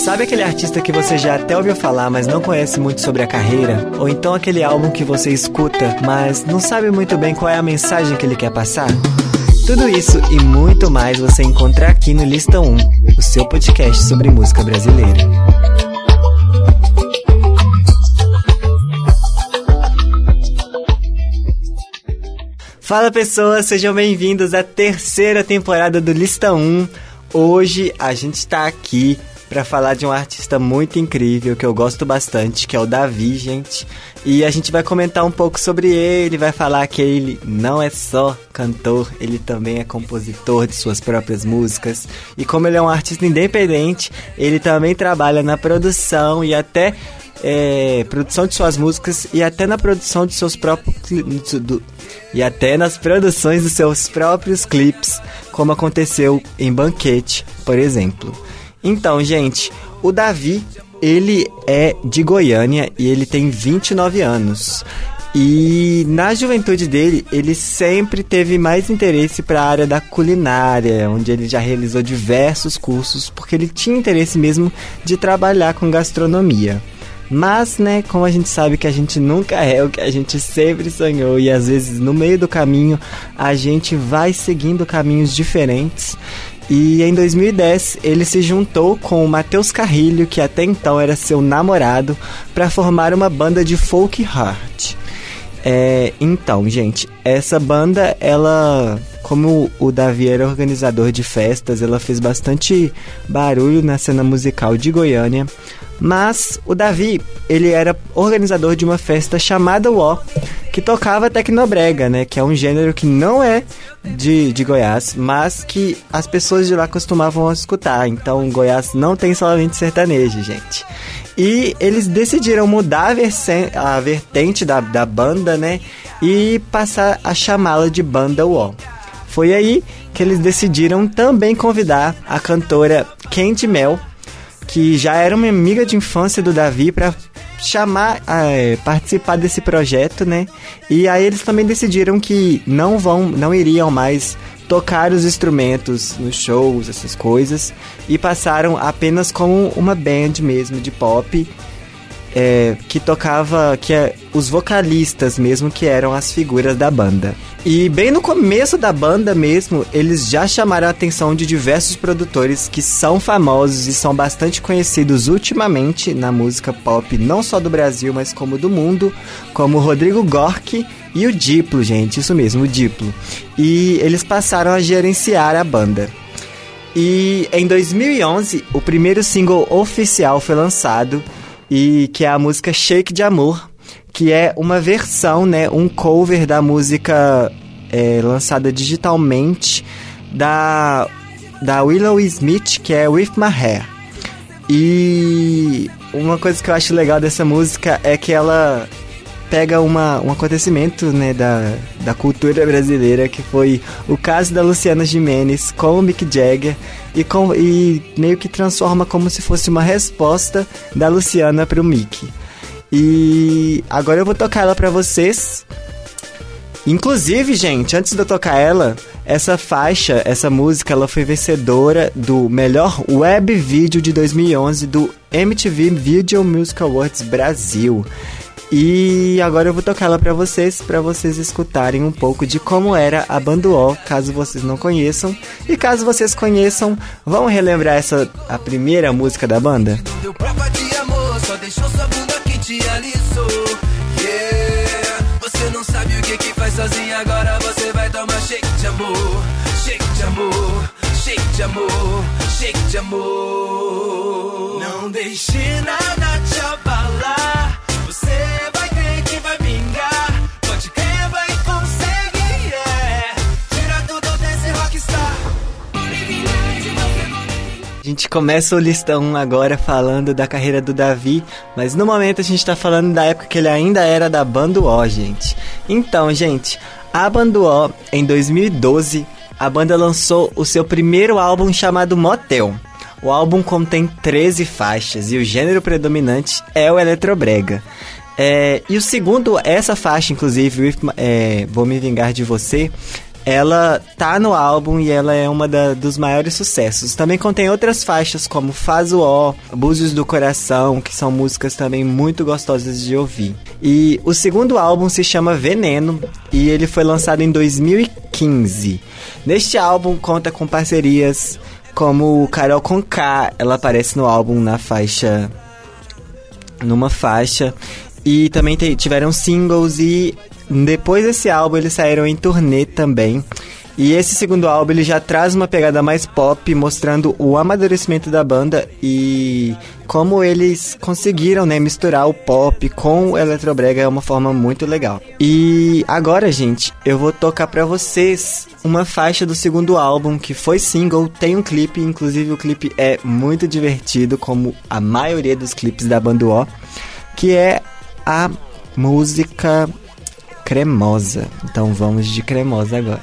Sabe aquele artista que você já até ouviu falar, mas não conhece muito sobre a carreira? Ou então aquele álbum que você escuta, mas não sabe muito bem qual é a mensagem que ele quer passar? Tudo isso e muito mais você encontra aqui no Lista 1, o seu podcast sobre música brasileira. Fala pessoas, sejam bem-vindos à terceira temporada do Lista 1. Hoje a gente está aqui para falar de um artista muito incrível que eu gosto bastante, que é o Davi, gente. E a gente vai comentar um pouco sobre ele, vai falar que ele não é só cantor, ele também é compositor de suas próprias músicas. E como ele é um artista independente, ele também trabalha na produção e até é, produção de suas músicas e até na produção de seus próprios do, e até nas produções dos seus próprios clipes, como aconteceu em Banquete, por exemplo. Então, gente, o Davi, ele é de Goiânia e ele tem 29 anos. E na juventude dele, ele sempre teve mais interesse para a área da culinária, onde ele já realizou diversos cursos, porque ele tinha interesse mesmo de trabalhar com gastronomia. Mas, né, como a gente sabe que a gente nunca é o que a gente sempre sonhou e às vezes no meio do caminho a gente vai seguindo caminhos diferentes. E em 2010 ele se juntou com o Matheus Carrilho, que até então era seu namorado, para formar uma banda de folk heart. É, então, gente, essa banda, ela, como o Davi era organizador de festas, ela fez bastante barulho na cena musical de Goiânia. Mas o Davi, ele era organizador de uma festa chamada O, que tocava tecnobrega, né? Que é um gênero que não é de, de Goiás, mas que as pessoas de lá costumavam escutar. Então, Goiás não tem somente sertanejo, gente. E eles decidiram mudar a, a vertente da, da banda, né? E passar a chamá-la de Banda O. Foi aí que eles decidiram também convidar a cantora Candy Mel que já era uma amiga de infância do Davi para chamar, é, participar desse projeto, né? E aí eles também decidiram que não vão, não iriam mais tocar os instrumentos nos shows, essas coisas, e passaram apenas como uma band mesmo de pop é, que tocava, que é os vocalistas mesmo que eram as figuras da banda. E bem no começo da banda mesmo, eles já chamaram a atenção de diversos produtores que são famosos e são bastante conhecidos ultimamente na música pop, não só do Brasil, mas como do mundo, como Rodrigo Gork e o Diplo, gente, isso mesmo, o Diplo. E eles passaram a gerenciar a banda. E em 2011, o primeiro single oficial foi lançado, e que é a música Shake de Amor, que é uma versão, né, um cover da música é, lançada digitalmente da da Willow Smith, que é With My Hair. E uma coisa que eu acho legal dessa música é que ela pega uma, um acontecimento né, da, da cultura brasileira, que foi o caso da Luciana Jimenez com o Mick Jagger, e, com, e meio que transforma como se fosse uma resposta da Luciana para o Mick. E agora eu vou tocar ela para vocês. Inclusive, gente, antes de eu tocar ela, essa faixa, essa música, ela foi vencedora do melhor web vídeo de 2011 do MTV Video Music Awards Brasil. E agora eu vou tocar ela para vocês, para vocês escutarem um pouco de como era a Banduol, caso vocês não conheçam. E caso vocês conheçam, vão relembrar essa a primeira música da banda? Deu de amor, só deixou sua. Yeah, você não sabe o que faz sozinha, agora você vai de amor, de amor, shake de amor, shake de amor. Não deixe nada A gente começa o listão agora falando da carreira do Davi, mas no momento a gente tá falando da época que ele ainda era da Banda O, gente. Então, gente, a Banda O, em 2012, a banda lançou o seu primeiro álbum chamado Motel. O álbum contém 13 faixas e o gênero predominante é o eletrobrega. É, e o segundo, essa faixa, inclusive, é, Vou Me Vingar de Você, ela tá no álbum e ela é uma da, dos maiores sucessos. Também contém outras faixas como Faz o Ó, Búzios do Coração, que são músicas também muito gostosas de ouvir. E o segundo álbum se chama Veneno e ele foi lançado em 2015. Neste álbum conta com parcerias como Carol Conká, ela aparece no álbum na faixa numa faixa e também tiveram singles e depois desse álbum eles saíram em turnê também. E esse segundo álbum ele já traz uma pegada mais pop, mostrando o amadurecimento da banda e como eles conseguiram, né, misturar o pop com o eletrobrega é uma forma muito legal. E agora, gente, eu vou tocar para vocês uma faixa do segundo álbum que foi single, tem um clipe, inclusive o clipe é muito divertido, como a maioria dos clipes da banda O, que é a música Cremosa. Então vamos de Cremosa agora.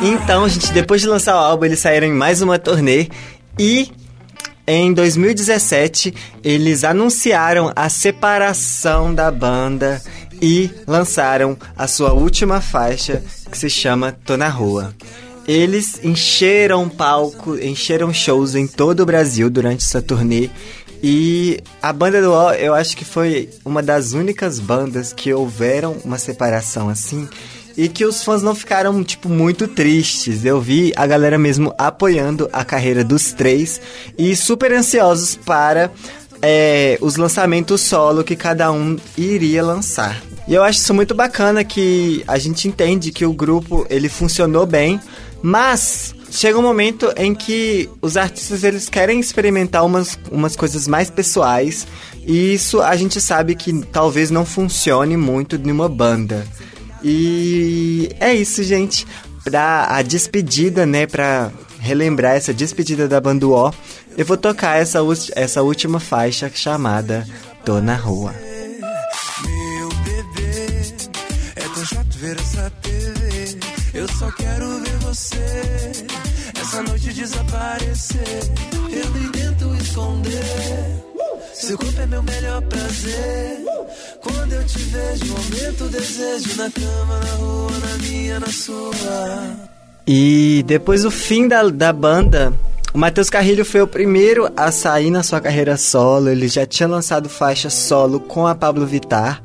Então, gente, depois de lançar o álbum, eles saíram em mais uma turnê e em 2017 eles anunciaram a separação da banda e lançaram a sua última faixa que se chama Tô na Rua. Eles encheram palco, encheram shows em todo o Brasil durante essa turnê e a banda do O, eu acho que foi uma das únicas bandas que houveram uma separação assim e que os fãs não ficaram, tipo, muito tristes. Eu vi a galera mesmo apoiando a carreira dos três e super ansiosos para é, os lançamentos solo que cada um iria lançar. E eu acho isso muito bacana que a gente entende que o grupo ele funcionou bem, mas chega um momento em que os artistas eles querem experimentar umas, umas coisas mais pessoais e isso a gente sabe que talvez não funcione muito numa banda. E é isso, gente. Pra a despedida, né? Pra relembrar essa despedida da banda O, eu vou tocar essa, essa última faixa chamada Tô na Rua. Meu bebê, é tão chato ver essa TV. Eu só quero ver você. Essa noite desaparecer. Eu nem tento esconder. Seu corpo é meu melhor prazer. Eu te vejo, desejo na cama, na rua, na minha, na sua. E depois do fim da, da banda, o Matheus Carrilho foi o primeiro a sair na sua carreira solo. Ele já tinha lançado faixa solo com a Pablo Vittar.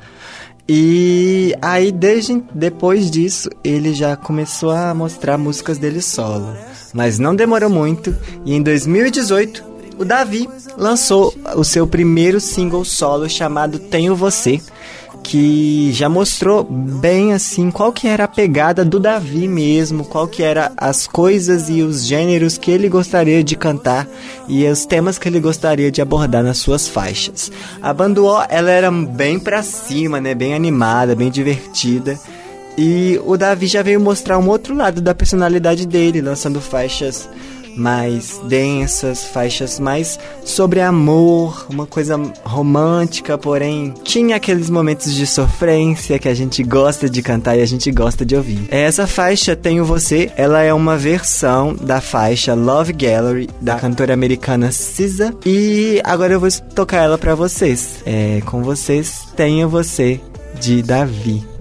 E aí, desde depois disso, ele já começou a mostrar músicas dele solo. Mas não demorou muito, e em 2018 o Davi lançou o seu primeiro single solo chamado Tenho Você, que já mostrou bem assim qual que era a pegada do Davi mesmo, qual que era as coisas e os gêneros que ele gostaria de cantar e os temas que ele gostaria de abordar nas suas faixas. A banda O, ela era bem pra cima, né, bem animada, bem divertida. E o Davi já veio mostrar um outro lado da personalidade dele, lançando faixas mais densas, faixas mais sobre amor, uma coisa romântica, porém tinha aqueles momentos de sofrência que a gente gosta de cantar e a gente gosta de ouvir. Essa faixa Tenho Você, ela é uma versão da faixa Love Gallery da cantora americana SZA e agora eu vou tocar ela para vocês. É, com vocês Tenho Você de Davi.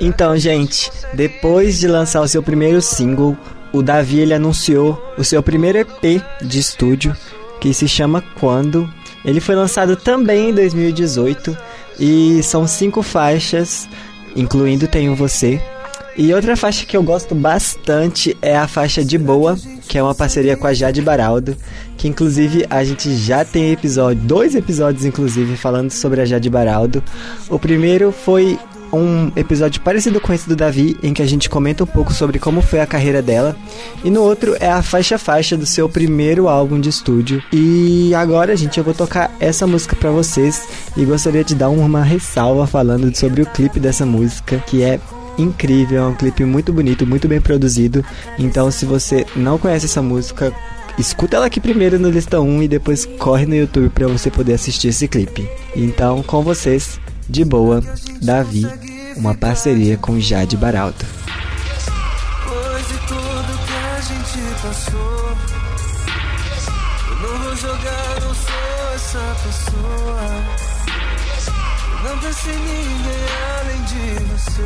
Então, gente, depois de lançar o seu primeiro single, o Davi ele anunciou o seu primeiro EP de estúdio, que se chama Quando. Ele foi lançado também em 2018 e são cinco faixas, incluindo Tenho Você. E outra faixa que eu gosto bastante é a faixa De Boa, que é uma parceria com a Jade Baraldo, que inclusive a gente já tem episódio, dois episódios inclusive falando sobre a Jade Baraldo. O primeiro foi um episódio parecido com esse do Davi, em que a gente comenta um pouco sobre como foi a carreira dela. E no outro é a faixa faixa do seu primeiro álbum de estúdio. E agora, gente, eu vou tocar essa música para vocês e gostaria de dar uma ressalva falando sobre o clipe dessa música, que é incrível, é um clipe muito bonito, muito bem produzido. Então, se você não conhece essa música, escuta ela aqui primeiro no lista 1 e depois corre no YouTube para você poder assistir esse clipe. Então, com vocês, de boa, Davi, uma parceria com Jade Baraldo. Jogar, não sou essa pessoa. Não em ninguém além de você.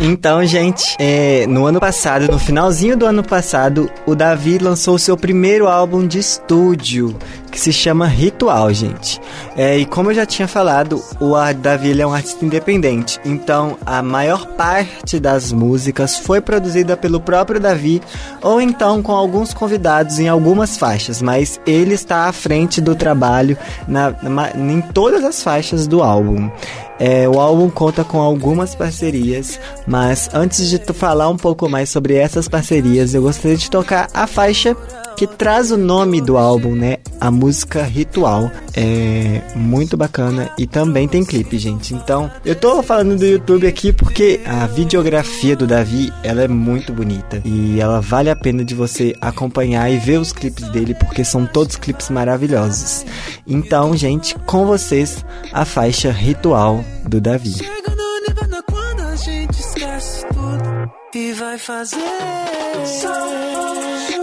Então, gente, é, no ano passado, no finalzinho do ano passado, o Davi lançou seu primeiro álbum de estúdio, que se chama Ritual, gente. É, e como eu já tinha falado, o ele é um artista independente, então a maior parte das músicas foi produzida pelo próprio Davi, ou então com alguns convidados em algumas faixas, mas ele está à frente do trabalho na, na em todas as faixas do álbum. É, o álbum conta com algumas parcerias, mas antes de falar um pouco mais sobre essas parcerias, eu gostaria de tocar a faixa que traz o nome do álbum, né? A música Ritual. É muito bacana e também tem clipe, gente. Então, eu tô falando do YouTube aqui porque a videografia do Davi, ela é muito bonita e ela vale a pena de você acompanhar e ver os clipes dele porque são todos clipes maravilhosos. Então, gente, com vocês a faixa Ritual do Davi. quando a gente esquece tudo e vai fazer chuva.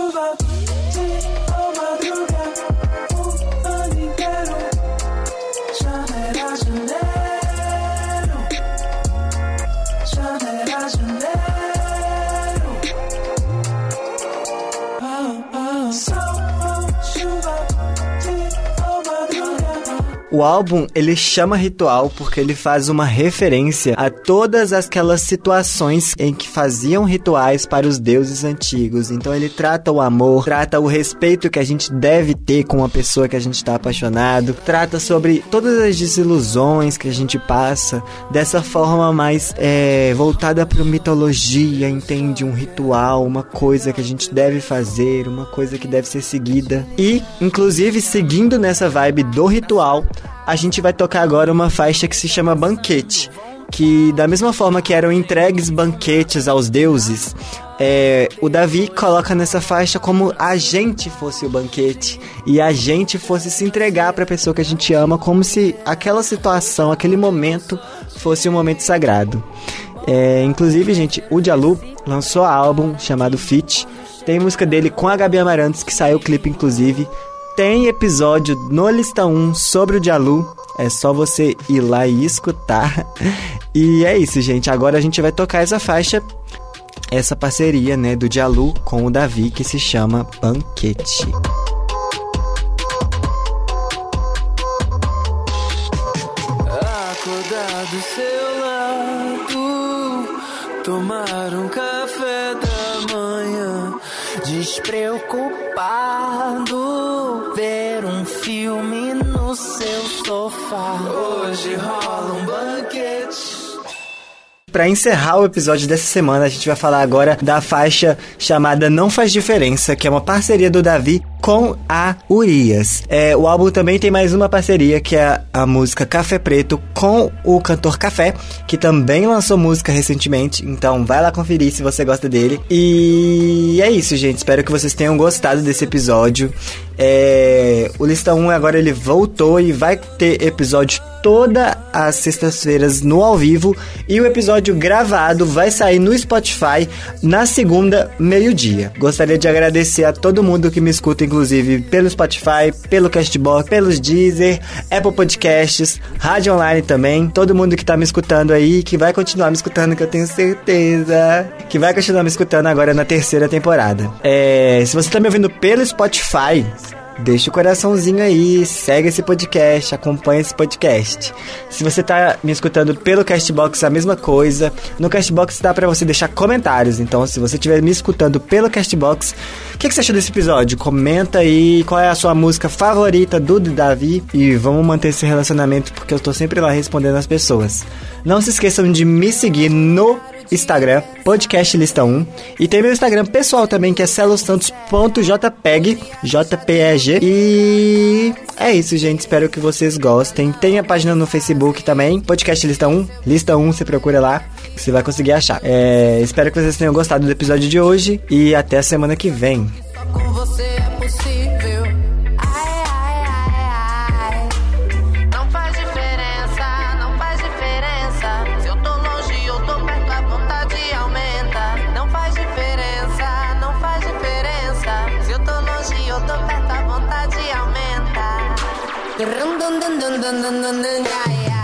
O álbum ele chama Ritual porque ele faz uma referência a todas aquelas situações em que faziam rituais para os deuses antigos. Então ele trata o amor, trata o respeito que a gente deve ter com a pessoa que a gente está apaixonado, trata sobre todas as desilusões que a gente passa dessa forma mais é, voltada para mitologia, entende? Um ritual, uma coisa que a gente deve fazer, uma coisa que deve ser seguida. E, inclusive, seguindo nessa vibe do ritual, a gente vai tocar agora uma faixa que se chama Banquete. Que, da mesma forma que eram entregues banquetes aos deuses, é, o Davi coloca nessa faixa como a gente fosse o banquete e a gente fosse se entregar para a pessoa que a gente ama, como se aquela situação, aquele momento fosse um momento sagrado. É, inclusive, gente, o Dialu lançou álbum chamado Fit. Tem música dele com a Gabi Amarantos, que saiu o clipe, inclusive. Tem episódio no Lista 1 sobre o Dialu. É só você ir lá e escutar. E é isso, gente. Agora a gente vai tocar essa faixa, essa parceria, né, do Dialu com o Davi, que se chama Banquete. Acordar do seu lado, tomar um café despreocupado, ver um filme no seu sofá. Hoje rola um banquete para encerrar o episódio dessa semana, a gente vai falar agora da faixa chamada Não Faz Diferença, que é uma parceria do Davi com a Urias. É, o álbum também tem mais uma parceria, que é a música Café Preto com o cantor Café, que também lançou música recentemente. Então vai lá conferir se você gosta dele. E é isso, gente. Espero que vocês tenham gostado desse episódio. É, o Lista 1 agora ele voltou e vai ter episódio todas as sextas-feiras no ao vivo e o episódio gravado vai sair no Spotify na segunda, meio-dia. Gostaria de agradecer a todo mundo que me escuta, inclusive pelo Spotify, pelo Castbox, pelos Deezer, Apple Podcasts, Rádio Online também. Todo mundo que tá me escutando aí, que vai continuar me escutando, que eu tenho certeza que vai continuar me escutando agora na terceira temporada. É, se você tá me ouvindo pelo Spotify, deixa o coraçãozinho aí, segue esse podcast, acompanha esse podcast. Se você tá me escutando pelo Castbox, a mesma coisa. No Castbox dá para você deixar comentários. Então, se você estiver me escutando pelo Castbox, o que, que, você achou desse episódio? Comenta aí qual é a sua música favorita do Davi e vamos manter esse relacionamento porque eu tô sempre lá respondendo as pessoas. Não se esqueçam de me seguir no Instagram, podcast lista 1. E tem meu Instagram pessoal também, que é celosantos.jpeg, JPEG. E é isso, gente. Espero que vocês gostem. Tem a página no Facebook também, podcast lista 1. Lista 1, você procura lá, você vai conseguir achar. É, espero que vocês tenham gostado do episódio de hoje e até a semana que vem. dun dun dun dun dun dun dun dun yeah yeah.